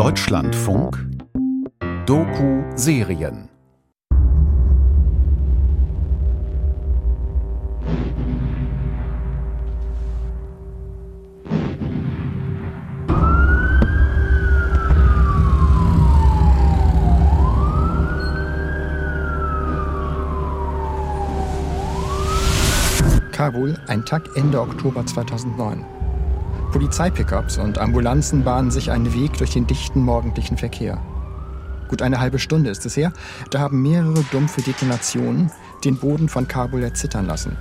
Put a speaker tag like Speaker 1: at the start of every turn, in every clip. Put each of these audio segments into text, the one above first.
Speaker 1: Deutschlandfunk Doku-Serien
Speaker 2: Kabul, ein Tag Ende Oktober 2009. Polizeipickups und Ambulanzen bahnen sich einen Weg durch den dichten morgendlichen Verkehr. Gut eine halbe Stunde ist es her, da haben mehrere dumpfe Detonationen den Boden von Kabul erzittern lassen.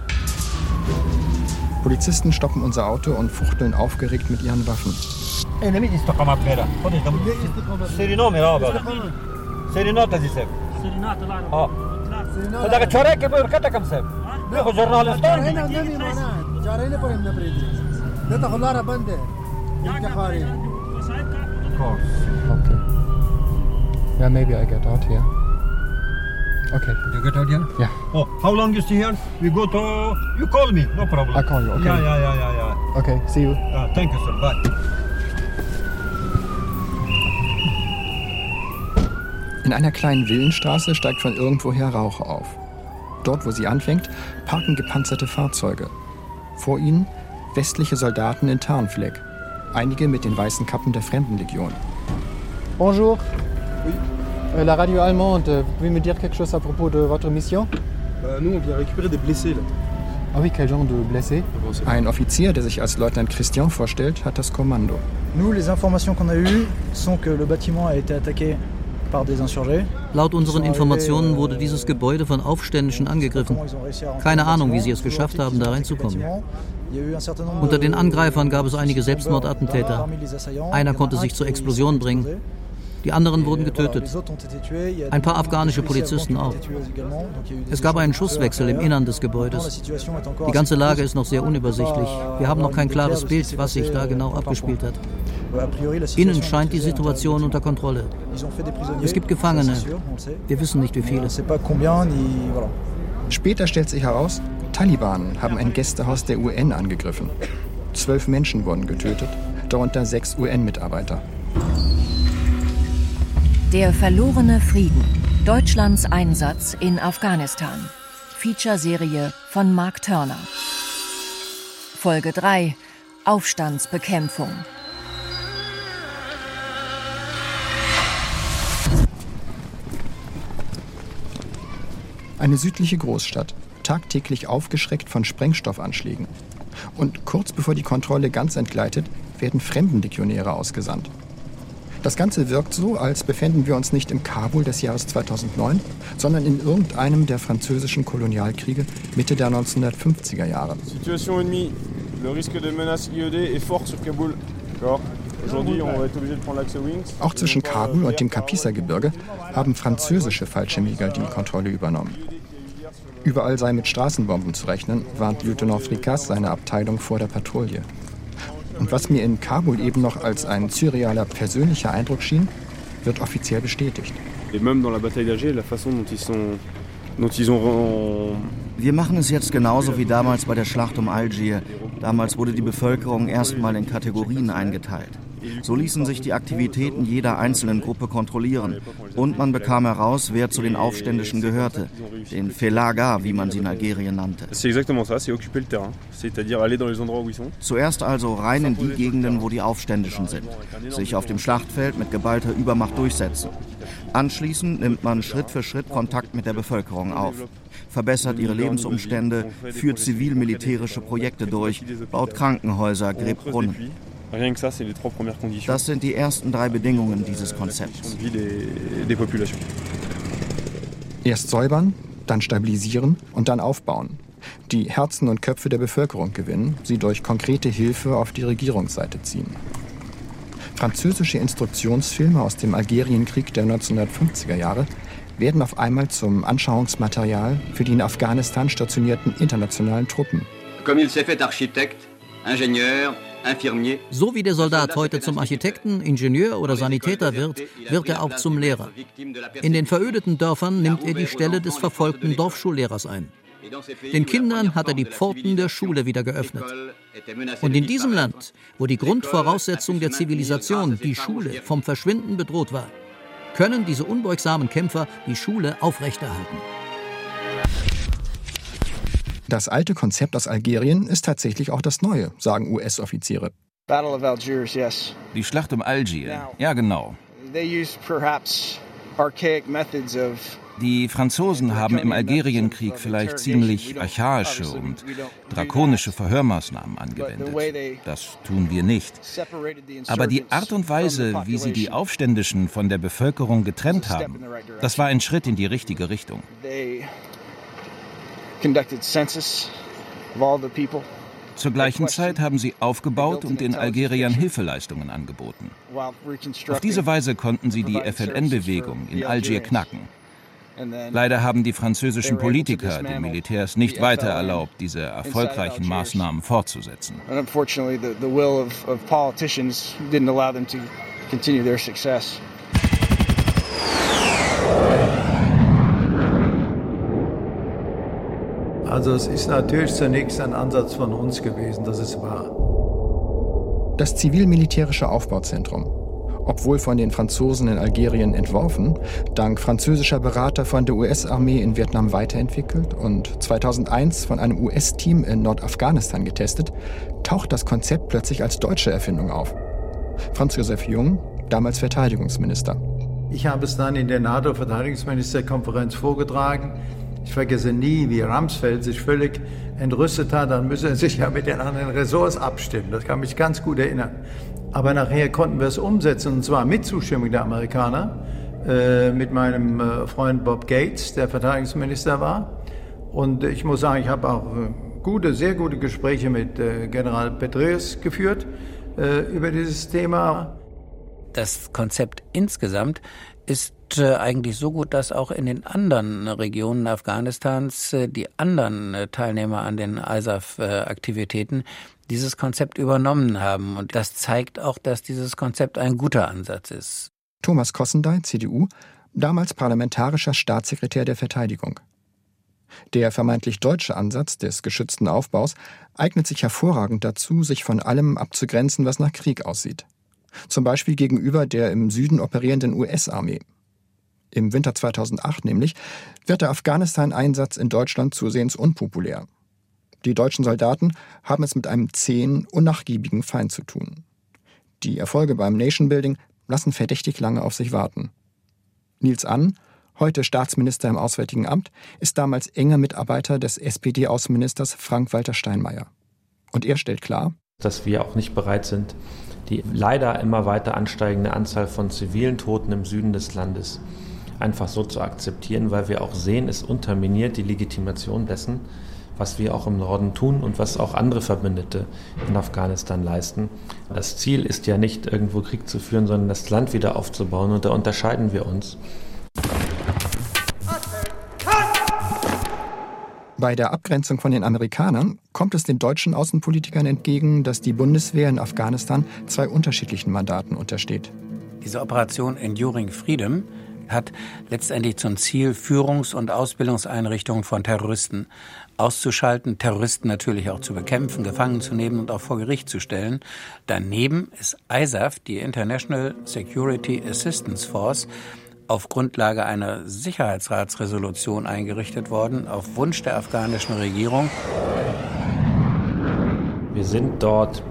Speaker 2: Polizisten stoppen unser Auto und fuchteln aufgeregt mit ihren Waffen. Okay. Yeah, maybe I get out here. Okay.
Speaker 3: You get out here?
Speaker 2: Yeah.
Speaker 3: Oh, how long you stay here? We go to. You call me, no problem.
Speaker 2: I call you, okay.
Speaker 3: Yeah, yeah, yeah, yeah, yeah.
Speaker 2: Okay, see you.
Speaker 3: Uh, thank you, sir. Bye.
Speaker 2: In einer kleinen Villenstraße steigt von irgendwoher Rauch auf. Dort, wo sie anfängt, parken gepanzerte Fahrzeuge. Vor ihnen westliche Soldaten in Tarnfleck. Einige mit den weißen Kappen der Fremdenlegion. Bonjour. Euh, la radio allemande, euh, vous pouvez me dire quelque chose à propos de votre mission
Speaker 4: Bah, nous, on vient récupérer des blessés là.
Speaker 2: Ah oui, quel genre de blessé Ein Offizier, der sich als Leutnant Christian vorstellt, hat das Kommando.
Speaker 5: Nous, les informations qu'on a eues sont que le bâtiment a été attaqué par des insurgés.
Speaker 6: Laut unseren Informationen wurde dieses Gebäude von Aufständischen angegriffen. Keine Ahnung, wie sie es geschafft haben, da reinzukommen. Unter den Angreifern gab es einige Selbstmordattentäter. Einer konnte sich zur Explosion bringen. Die anderen wurden getötet. Ein paar afghanische Polizisten auch. Es gab einen Schusswechsel im Innern des Gebäudes. Die ganze Lage ist noch sehr unübersichtlich. Wir haben noch kein klares Bild, was sich da genau abgespielt hat. Innen scheint die Situation unter Kontrolle. Es gibt Gefangene. Wir wissen nicht, wie viele.
Speaker 2: Später stellt sich heraus, Taliban haben ein Gästehaus der UN angegriffen. Zwölf Menschen wurden getötet, darunter sechs UN-Mitarbeiter.
Speaker 7: Der verlorene Frieden. Deutschlands Einsatz in Afghanistan. Feature-Serie von Mark Turner. Folge 3. Aufstandsbekämpfung.
Speaker 2: Eine südliche Großstadt, tagtäglich aufgeschreckt von Sprengstoffanschlägen. Und kurz bevor die Kontrolle ganz entgleitet, werden Fremdenlegionäre ausgesandt. Das Ganze wirkt so, als befänden wir uns nicht im Kabul des Jahres 2009, sondern in irgendeinem der französischen Kolonialkriege Mitte der 1950er Jahre.
Speaker 4: Situation ennemie. Le risque de menace IED est fort sur Kaboul. D'accord
Speaker 2: Auch zwischen Kabul und dem Kapisa-Gebirge haben französische Fallschirmjäger die Kontrolle übernommen. Überall sei mit Straßenbomben zu rechnen, warnt Lieutenant Frikas seine Abteilung vor der Patrouille. Und was mir in Kabul eben noch als ein surrealer persönlicher Eindruck schien, wird offiziell bestätigt.
Speaker 8: Wir machen es jetzt genauso wie damals bei der Schlacht um Algier. Damals wurde die Bevölkerung erstmal in Kategorien eingeteilt. So ließen sich die Aktivitäten jeder einzelnen Gruppe kontrollieren. Und man bekam heraus, wer zu den Aufständischen gehörte. Den Felaga, wie man sie in Algerien nannte. Zuerst also rein in die Gegenden, wo die Aufständischen sind. Sich auf dem Schlachtfeld mit geballter Übermacht durchsetzen. Anschließend nimmt man Schritt für Schritt Kontakt mit der Bevölkerung auf. Verbessert ihre Lebensumstände, führt zivil-militärische Projekte durch, baut Krankenhäuser, gräbt Brunnen. Das sind die ersten drei Bedingungen dieses Konzepts.
Speaker 2: Erst säubern, dann stabilisieren und dann aufbauen. Die Herzen und Köpfe der Bevölkerung gewinnen, sie durch konkrete Hilfe auf die Regierungsseite ziehen. Französische Instruktionsfilme aus dem Algerienkrieg der 1950er Jahre werden auf einmal zum Anschauungsmaterial für die in Afghanistan stationierten internationalen Truppen.
Speaker 9: Comme il s'est fait architecte, ingénieur.
Speaker 6: So wie der Soldat heute zum Architekten, Ingenieur oder Sanitäter wird, wird er auch zum Lehrer. In den verödeten Dörfern nimmt er die Stelle des verfolgten Dorfschullehrers ein. Den Kindern hat er die Pforten der Schule wieder geöffnet. Und in diesem Land, wo die Grundvoraussetzung der Zivilisation, die Schule, vom Verschwinden bedroht war, können diese unbeugsamen Kämpfer die Schule aufrechterhalten.
Speaker 2: Das alte Konzept aus Algerien ist tatsächlich auch das neue, sagen US-Offiziere.
Speaker 1: Die Schlacht um Algier, ja genau. Die Franzosen haben im Algerienkrieg vielleicht ziemlich archaische und drakonische Verhörmaßnahmen angewendet. Das tun wir nicht. Aber die Art und Weise, wie sie die Aufständischen von der Bevölkerung getrennt haben, das war ein Schritt in die richtige Richtung. Zur gleichen Zeit haben sie aufgebaut und den Algeriern Hilfeleistungen angeboten. Auf diese Weise konnten sie die FLN-Bewegung in Algier knacken. Leider haben die französischen Politiker den Militärs nicht weiter erlaubt, diese erfolgreichen Maßnahmen fortzusetzen.
Speaker 10: Also es ist natürlich zunächst ein Ansatz von uns gewesen, das ist wahr.
Speaker 2: Das zivil-militärische Aufbauzentrum obwohl von den Franzosen in Algerien entworfen, dank französischer Berater von der US-Armee in Vietnam weiterentwickelt und 2001 von einem US-Team in Nordafghanistan getestet, taucht das Konzept plötzlich als deutsche Erfindung auf. Franz Josef Jung, damals Verteidigungsminister.
Speaker 10: Ich habe es dann in der NATO-Verteidigungsministerkonferenz vorgetragen. Ich vergesse nie, wie Ramsfeld sich völlig entrüstet hat. Dann müsse er sich ja mit den anderen Ressorts abstimmen. Das kann mich ganz gut erinnern. Aber nachher konnten wir es umsetzen, und zwar mit Zustimmung der Amerikaner, äh, mit meinem äh, Freund Bob Gates, der Verteidigungsminister war. Und ich muss sagen, ich habe auch äh, gute, sehr gute Gespräche mit äh, General Petraeus geführt äh, über dieses Thema.
Speaker 11: Das Konzept insgesamt ist äh, eigentlich so gut, dass auch in den anderen Regionen Afghanistans die anderen Teilnehmer an den ISAF-Aktivitäten dieses Konzept übernommen haben. Und das zeigt auch, dass dieses Konzept ein guter Ansatz ist.
Speaker 2: Thomas Kossendey, CDU, damals parlamentarischer Staatssekretär der Verteidigung. Der vermeintlich deutsche Ansatz des geschützten Aufbaus eignet sich hervorragend dazu, sich von allem abzugrenzen, was nach Krieg aussieht. Zum Beispiel gegenüber der im Süden operierenden US-Armee. Im Winter 2008 nämlich wird der Afghanistan-Einsatz in Deutschland zusehends unpopulär. Die deutschen Soldaten haben es mit einem zähen, unnachgiebigen Feind zu tun. Die Erfolge beim Nation Building lassen verdächtig lange auf sich warten. Nils Ann, heute Staatsminister im Auswärtigen Amt, ist damals enger Mitarbeiter des SPD-Außenministers Frank-Walter Steinmeier. Und er stellt klar,
Speaker 12: dass wir auch nicht bereit sind, die leider immer weiter ansteigende Anzahl von zivilen Toten im Süden des Landes einfach so zu akzeptieren, weil wir auch sehen, es unterminiert die Legitimation dessen, was wir auch im Norden tun und was auch andere Verbündete in Afghanistan leisten. Das Ziel ist ja nicht irgendwo Krieg zu führen, sondern das Land wieder aufzubauen und da unterscheiden wir uns.
Speaker 2: Bei der Abgrenzung von den Amerikanern kommt es den deutschen Außenpolitikern entgegen, dass die Bundeswehr in Afghanistan zwei unterschiedlichen Mandaten untersteht.
Speaker 11: Diese Operation Enduring Freedom hat letztendlich zum Ziel, Führungs- und Ausbildungseinrichtungen von Terroristen auszuschalten, Terroristen natürlich auch zu bekämpfen, gefangen zu nehmen und auch vor Gericht zu stellen. Daneben ist ISAF, die International Security Assistance Force, auf Grundlage einer Sicherheitsratsresolution eingerichtet worden, auf Wunsch der afghanischen Regierung.
Speaker 12: Wir sind dort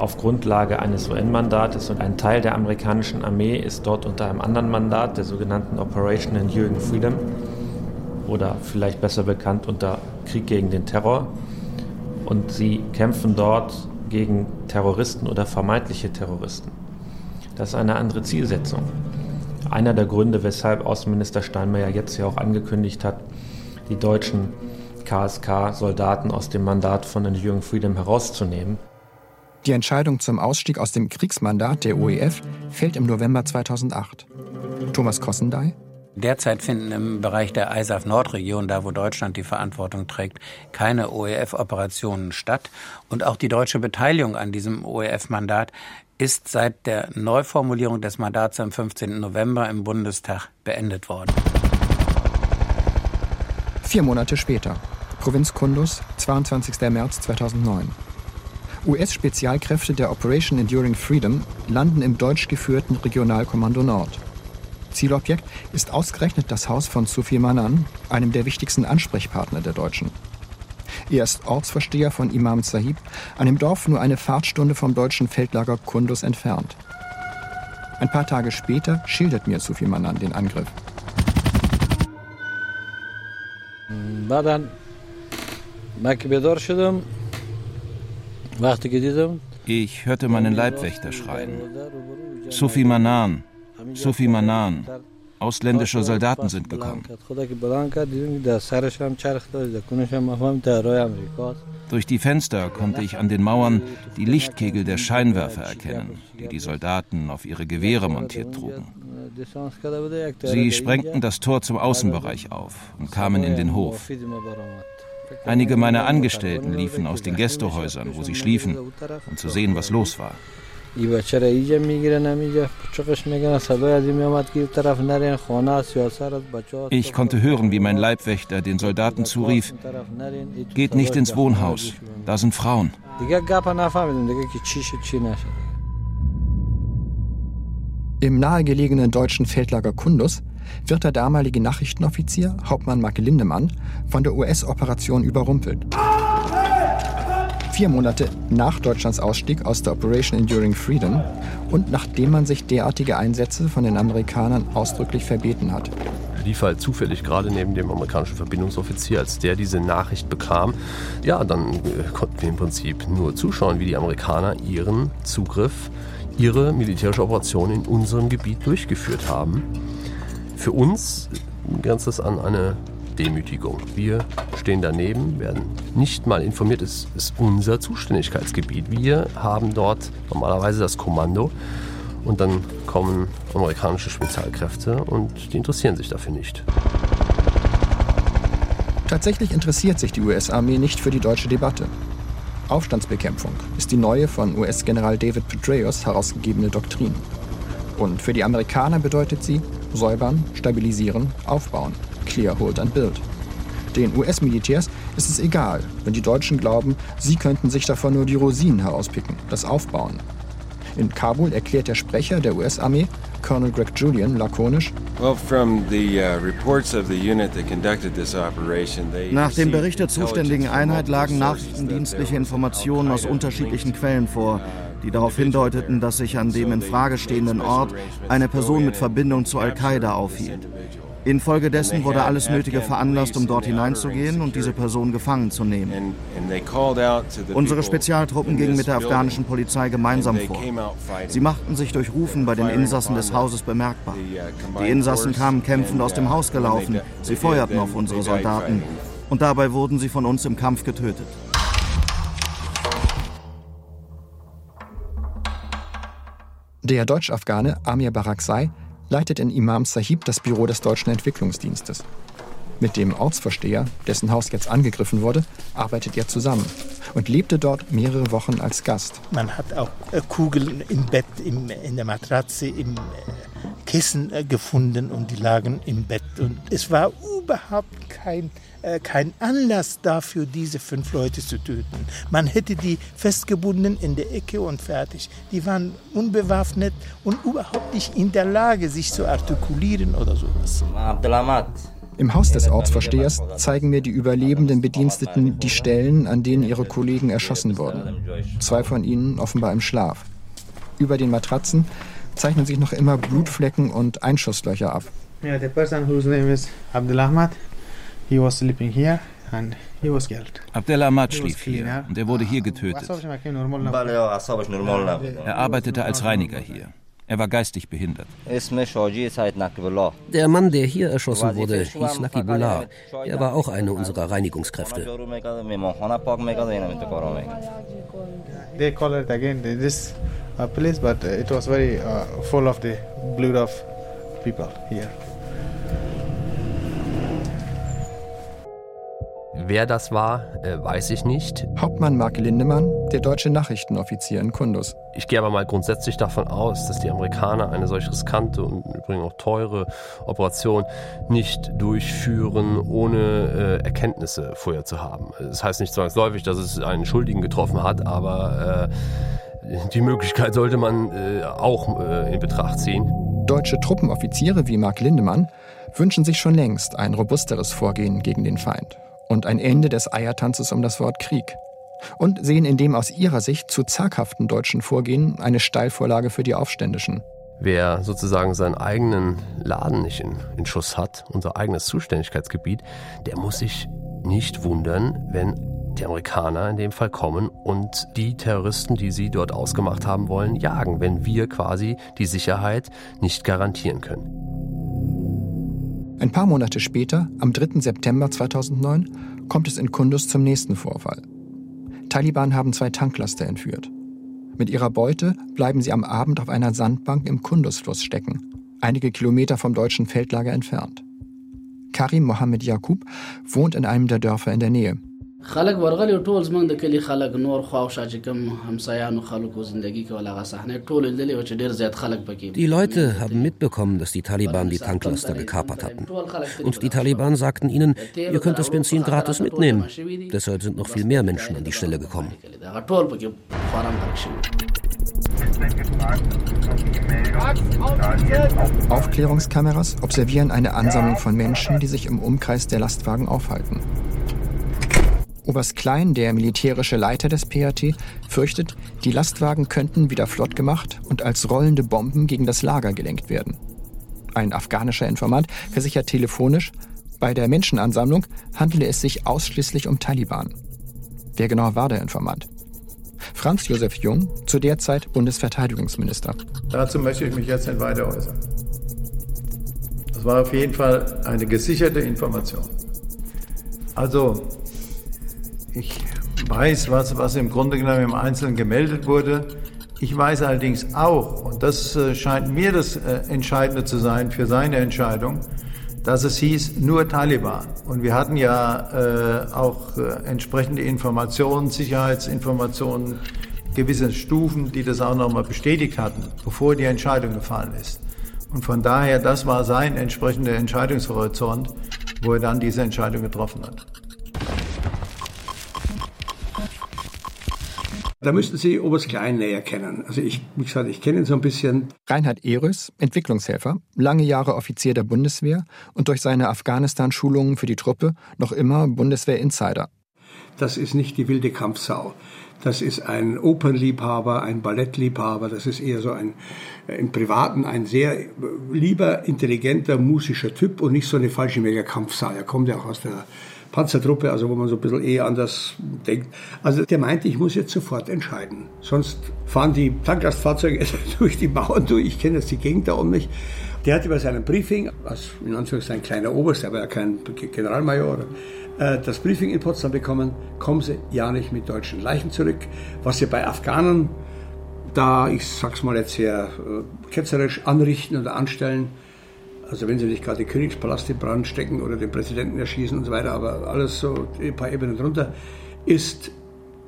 Speaker 12: auf Grundlage eines UN-Mandates und ein Teil der amerikanischen Armee ist dort unter einem anderen Mandat, der sogenannten Operation Enduring Freedom oder vielleicht besser bekannt unter Krieg gegen den Terror. Und sie kämpfen dort gegen Terroristen oder vermeintliche Terroristen. Das ist eine andere Zielsetzung. Einer der Gründe, weshalb Außenminister Steinmeier jetzt ja auch angekündigt hat, die deutschen KSK-Soldaten aus dem Mandat von Enduring Freedom herauszunehmen.
Speaker 2: Die Entscheidung zum Ausstieg aus dem Kriegsmandat der OEF fällt im November 2008. Thomas Kossendey
Speaker 11: Derzeit finden im Bereich der ISAF-Nordregion, da wo Deutschland die Verantwortung trägt, keine OEF-Operationen statt. Und auch die deutsche Beteiligung an diesem OEF-Mandat ist seit der Neuformulierung des Mandats am 15. November im Bundestag beendet worden.
Speaker 2: Vier Monate später. Provinz Kunduz, 22. März 2009. US-Spezialkräfte der Operation Enduring Freedom landen im deutsch geführten Regionalkommando Nord. Zielobjekt ist ausgerechnet das Haus von Sufi Manan, einem der wichtigsten Ansprechpartner der Deutschen. Er ist Ortsvorsteher von Imam Sahib, einem Dorf nur eine Fahrtstunde vom deutschen Feldlager Kunduz entfernt. Ein paar Tage später schildert mir Sufi Manan den Angriff.
Speaker 1: Ich hörte meinen Leibwächter schreien. Sufi Manan, Sufi Manan, ausländische Soldaten sind gekommen. Durch die Fenster konnte ich an den Mauern die Lichtkegel der Scheinwerfer erkennen, die die Soldaten auf ihre Gewehre montiert trugen. Sie sprengten das Tor zum Außenbereich auf und kamen in den Hof. Einige meiner Angestellten liefen aus den Gästehäusern, wo sie schliefen, um zu sehen, was los war. Ich konnte hören, wie mein Leibwächter den Soldaten zurief, geht nicht ins Wohnhaus, da sind Frauen.
Speaker 2: Im nahegelegenen deutschen Feldlager Kundus wird der damalige Nachrichtenoffizier, Hauptmann Mark Lindemann, von der US-Operation überrumpelt. Vier Monate nach Deutschlands Ausstieg aus der Operation Enduring Freedom und nachdem man sich derartige Einsätze von den Amerikanern ausdrücklich verbeten hat.
Speaker 13: Lief halt zufällig gerade neben dem amerikanischen Verbindungsoffizier, als der diese Nachricht bekam. Ja, dann äh, konnten wir im Prinzip nur zuschauen, wie die Amerikaner ihren Zugriff, ihre militärische Operation in unserem Gebiet durchgeführt haben. Für uns grenzt das an eine Demütigung. Wir stehen daneben, werden nicht mal informiert, es ist unser Zuständigkeitsgebiet. Wir haben dort normalerweise das Kommando und dann kommen amerikanische Spezialkräfte und die interessieren sich dafür nicht.
Speaker 2: Tatsächlich interessiert sich die US-Armee nicht für die deutsche Debatte. Aufstandsbekämpfung ist die neue von US-General David Petraeus herausgegebene Doktrin. Und für die Amerikaner bedeutet sie säubern, stabilisieren, aufbauen. Clear, hold and build. Den US-Militärs ist es egal, wenn die Deutschen glauben, sie könnten sich davon nur die Rosinen herauspicken, das Aufbauen. In Kabul erklärt der Sprecher der US-Armee, Colonel Greg Julian, lakonisch,
Speaker 14: uh,
Speaker 8: Nach dem Bericht der zuständigen Einheit lagen nachrichtendienstliche Informationen aus unterschiedlichen Quellen vor, die darauf hindeuteten, dass sich an dem in Frage stehenden Ort eine Person mit Verbindung zu Al-Qaida aufhielt. Infolgedessen wurde alles Nötige veranlasst, um dort hineinzugehen und diese Person gefangen zu nehmen. Unsere Spezialtruppen gingen mit der afghanischen Polizei gemeinsam vor. Sie machten sich durch Rufen bei den Insassen des Hauses bemerkbar. Die Insassen kamen kämpfend aus dem Haus gelaufen. Sie feuerten auf unsere Soldaten und dabei wurden sie von uns im Kampf getötet.
Speaker 2: Der Deutsch-Afghane Amir Baraksai leitet in Imam Sahib das Büro des Deutschen Entwicklungsdienstes. Mit dem Ortsvorsteher, dessen Haus jetzt angegriffen wurde, arbeitet er zusammen und lebte dort mehrere Wochen als Gast.
Speaker 15: Man hat auch äh, Kugeln im Bett, in der Matratze, im äh, Kissen äh, gefunden und die lagen im Bett. Und es war überhaupt kein äh, kein Anlass dafür, diese fünf Leute zu töten. Man hätte die festgebunden in der Ecke und fertig. Die waren unbewaffnet und überhaupt nicht in der Lage, sich zu artikulieren oder sowas.
Speaker 2: Im Haus des Ortsvorstehers zeigen mir die überlebenden Bediensteten die Stellen, an denen ihre Kollegen erschossen wurden. Zwei von ihnen offenbar im Schlaf. Über den Matratzen zeichnen sich noch immer Blutflecken und Einschusslöcher ab.
Speaker 16: Yeah, the person whose name is Abdul Ahmad, He was sleeping here and he was killed.
Speaker 1: Abdelhamad schlief hier und er wurde hier getötet. Er arbeitete als Reiniger hier. Er war geistig behindert.
Speaker 17: Der Mann, der hier erschossen wurde, hieß Nakibullah. Er war auch einer unserer Reinigungskräfte.
Speaker 16: They call it again this uh, place, but uh, it was very uh, full of the blood of people here.
Speaker 13: Wer das war, äh, weiß ich nicht.
Speaker 2: Hauptmann Mark Lindemann, der deutsche Nachrichtenoffizier in Kundus.
Speaker 13: Ich gehe aber mal grundsätzlich davon aus, dass die Amerikaner eine solch riskante und übrigens auch teure Operation nicht durchführen, ohne äh, Erkenntnisse vorher zu haben. Das heißt nicht zwangsläufig, dass es einen Schuldigen getroffen hat, aber äh, die Möglichkeit sollte man auch in Betracht ziehen.
Speaker 2: Deutsche Truppenoffiziere wie Mark Lindemann wünschen sich schon längst ein robusteres Vorgehen gegen den Feind und ein Ende des Eiertanzes um das Wort Krieg. Und sehen in dem aus ihrer Sicht zu zaghaften deutschen Vorgehen eine Steilvorlage für die Aufständischen.
Speaker 13: Wer sozusagen seinen eigenen Laden nicht in, in Schuss hat, unser eigenes Zuständigkeitsgebiet, der muss sich nicht wundern, wenn die Amerikaner in dem Fall kommen und die Terroristen, die sie dort ausgemacht haben wollen, jagen, wenn wir quasi die Sicherheit nicht garantieren können.
Speaker 2: Ein paar Monate später, am 3. September 2009, kommt es in Kunduz zum nächsten Vorfall. Taliban haben zwei Tanklaster entführt. Mit ihrer Beute bleiben sie am Abend auf einer Sandbank im Kunduz-Fluss stecken, einige Kilometer vom deutschen Feldlager entfernt. Karim Mohammed Yakub wohnt in einem der Dörfer in der Nähe. خلک ورغلي ټول زمونږ د کلی خلک نور خوا او شا چې کوم همسایانو خلکو زندگی کې ولا صحنه ټول لیدلې او چې ډیر زیات خلک پکې Die Leute haben mitbekommen, dass die Taliban die Tanklaster gekapert hatten. Und die Taliban sagten ihnen, ihr könnt das Benzin gratis mitnehmen. Deshalb sind noch viel mehr Menschen an die Stelle gekommen. Aufklärungskameras observieren eine Ansammlung von Menschen, die sich im Umkreis der Lastwagen aufhalten. Oberst Klein, der militärische Leiter des PAT, fürchtet, die Lastwagen könnten wieder flott gemacht und als rollende Bomben gegen das Lager gelenkt werden. Ein afghanischer Informant versichert telefonisch, bei der Menschenansammlung handele es sich ausschließlich um Taliban. Wer genau war der Informant? Franz Josef Jung, zu der Zeit Bundesverteidigungsminister.
Speaker 10: Dazu möchte ich mich jetzt nicht weiter äußern. Das war auf jeden Fall eine gesicherte Information. Also, ich weiß, was, was im Grunde genommen im Einzelnen gemeldet wurde. Ich weiß allerdings auch, und das äh, scheint mir das äh, Entscheidende zu sein für seine Entscheidung, dass es hieß nur Taliban. Und wir hatten ja äh, auch äh, entsprechende Informationen, Sicherheitsinformationen, gewisse Stufen, die das auch nochmal bestätigt hatten, bevor die Entscheidung gefallen ist. Und von daher, das war sein entsprechender Entscheidungshorizont, wo er dann diese Entscheidung getroffen hat.
Speaker 14: Da müssten Sie Oberst Klein näher kennen. Also ich, wie gesagt, ich kenne ihn so ein bisschen.
Speaker 2: Reinhard Ehrös, Entwicklungshelfer, lange Jahre Offizier der Bundeswehr und durch seine Afghanistan-Schulungen für die Truppe noch immer Bundeswehr-Insider.
Speaker 14: Das ist nicht die wilde Kampfsau. Das ist ein Opernliebhaber, ein Ballettliebhaber. Das ist eher so ein im Privaten ein sehr lieber, intelligenter, musischer Typ und nicht so eine falsche Mega-Kampfsau. Er kommt ja auch aus der Panzertruppe, also wo man so ein bisschen eh anders denkt. Also der meinte, ich muss jetzt sofort entscheiden. Sonst fahren die Tanklastfahrzeuge durch die Mauern durch. Ich kenne jetzt die Gegend da um mich. Der hat über seinen Briefing, als in Anführungszeichen kleiner Oberst, aber ja kein Generalmajor, äh, das Briefing in Potsdam bekommen, kommen Sie ja nicht mit deutschen Leichen zurück. Was Sie bei Afghanen da, ich sag's mal jetzt sehr äh, ketzerisch, anrichten oder anstellen, also wenn sie nicht gerade den Königspalast in Brand stecken oder den Präsidenten erschießen und so weiter, aber alles so ein paar Ebenen drunter, ist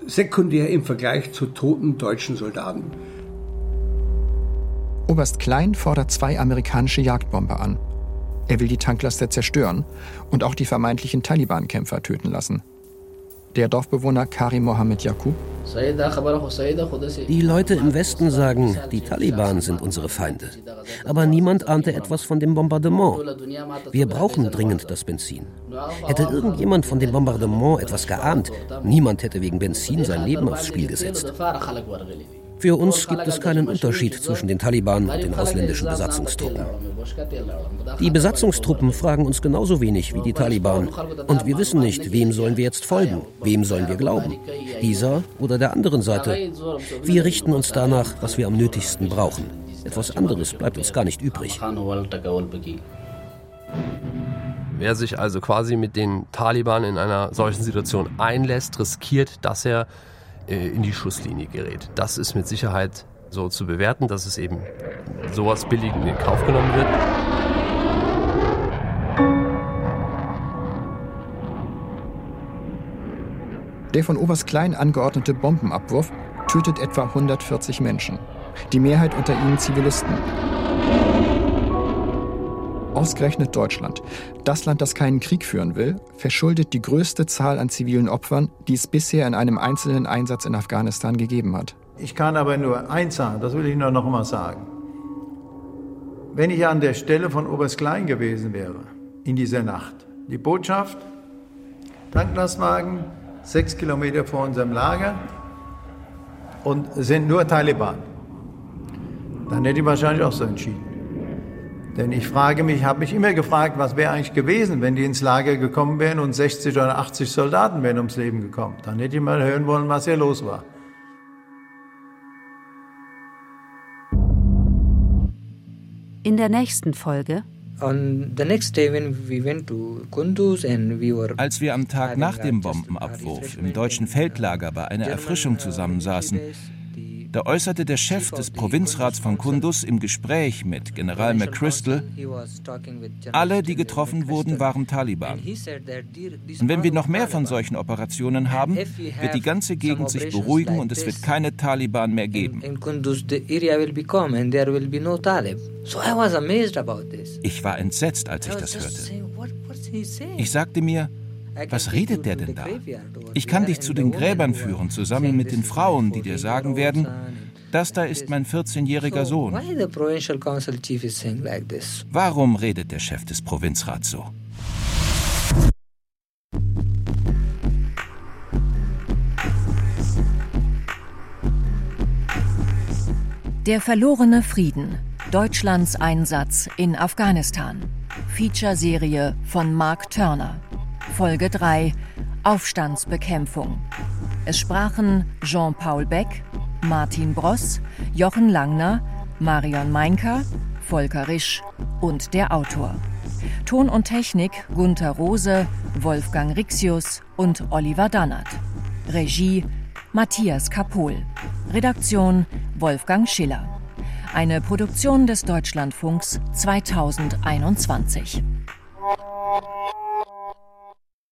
Speaker 14: sekundär im Vergleich zu toten deutschen Soldaten.
Speaker 2: Oberst Klein fordert zwei amerikanische Jagdbomber an. Er will die Tanklaster zerstören und auch die vermeintlichen Taliban-Kämpfer töten lassen. Der Dorfbewohner Karim Mohammed Yakub.
Speaker 17: Die Leute im Westen sagen, die Taliban sind unsere Feinde. Aber niemand ahnte etwas von dem Bombardement. Wir brauchen dringend das Benzin. Hätte irgendjemand von dem Bombardement etwas geahnt, niemand hätte wegen Benzin sein Leben aufs Spiel gesetzt. Für uns gibt es keinen Unterschied zwischen den Taliban und den ausländischen Besatzungstruppen. Die Besatzungstruppen fragen uns genauso wenig wie die Taliban. Und wir wissen nicht, wem sollen wir jetzt folgen, wem sollen wir glauben, dieser oder der anderen Seite. Wir richten uns danach, was wir am nötigsten brauchen. Etwas anderes bleibt uns gar nicht übrig.
Speaker 13: Wer sich also quasi mit den Taliban in einer solchen Situation einlässt, riskiert, dass er in die Schusslinie gerät. Das ist mit Sicherheit so zu bewerten, dass es eben sowas billig in Kauf genommen wird.
Speaker 2: Der von Oberst Klein angeordnete Bombenabwurf tötet etwa 140 Menschen. Die Mehrheit unter ihnen Zivilisten. Ausgerechnet Deutschland, das Land, das keinen Krieg führen will, verschuldet die größte Zahl an zivilen Opfern, die es bisher in einem einzelnen Einsatz in Afghanistan gegeben hat.
Speaker 10: Ich kann aber nur eins sagen, das will ich nur noch mal sagen. Wenn ich an der Stelle von Oberst Klein gewesen wäre, in dieser Nacht, die Botschaft, Tanklastwagen, sechs Kilometer vor unserem Lager und sind nur Taliban, dann hätte ich wahrscheinlich auch so entschieden. Denn ich frage mich, habe mich immer gefragt, was wäre eigentlich gewesen, wenn die ins Lager gekommen wären und 60 oder 80 Soldaten wären ums Leben gekommen. Dann hätte ich mal hören wollen, was hier los war.
Speaker 7: In der nächsten Folge
Speaker 1: als wir am Tag nach dem Bombenabwurf im deutschen Feldlager bei einer Erfrischung zusammensaßen, da äußerte der Chef des Provinzrats von Kunduz im Gespräch mit General McChrystal, alle, die getroffen wurden, waren Taliban. Und wenn wir noch mehr von solchen Operationen haben, wird die ganze Gegend sich beruhigen und es wird keine Taliban mehr geben. Ich war entsetzt, als ich das hörte. Ich sagte mir, was redet der denn da? Ich kann dich zu den Gräbern führen, zusammen mit den Frauen, die dir sagen werden, das da ist mein 14-jähriger Sohn. Warum redet der Chef des Provinzrats so?
Speaker 7: Der verlorene Frieden. Deutschlands Einsatz in Afghanistan. Feature-Serie von Mark Turner. Folge 3 Aufstandsbekämpfung. Es sprachen Jean-Paul Beck, Martin Bross, Jochen Langner, Marion Meinker, Volker Risch und der Autor. Ton und Technik Gunther Rose, Wolfgang Rixius und Oliver Dannert. Regie Matthias Kapohl. Redaktion Wolfgang Schiller. Eine Produktion des Deutschlandfunks 2021.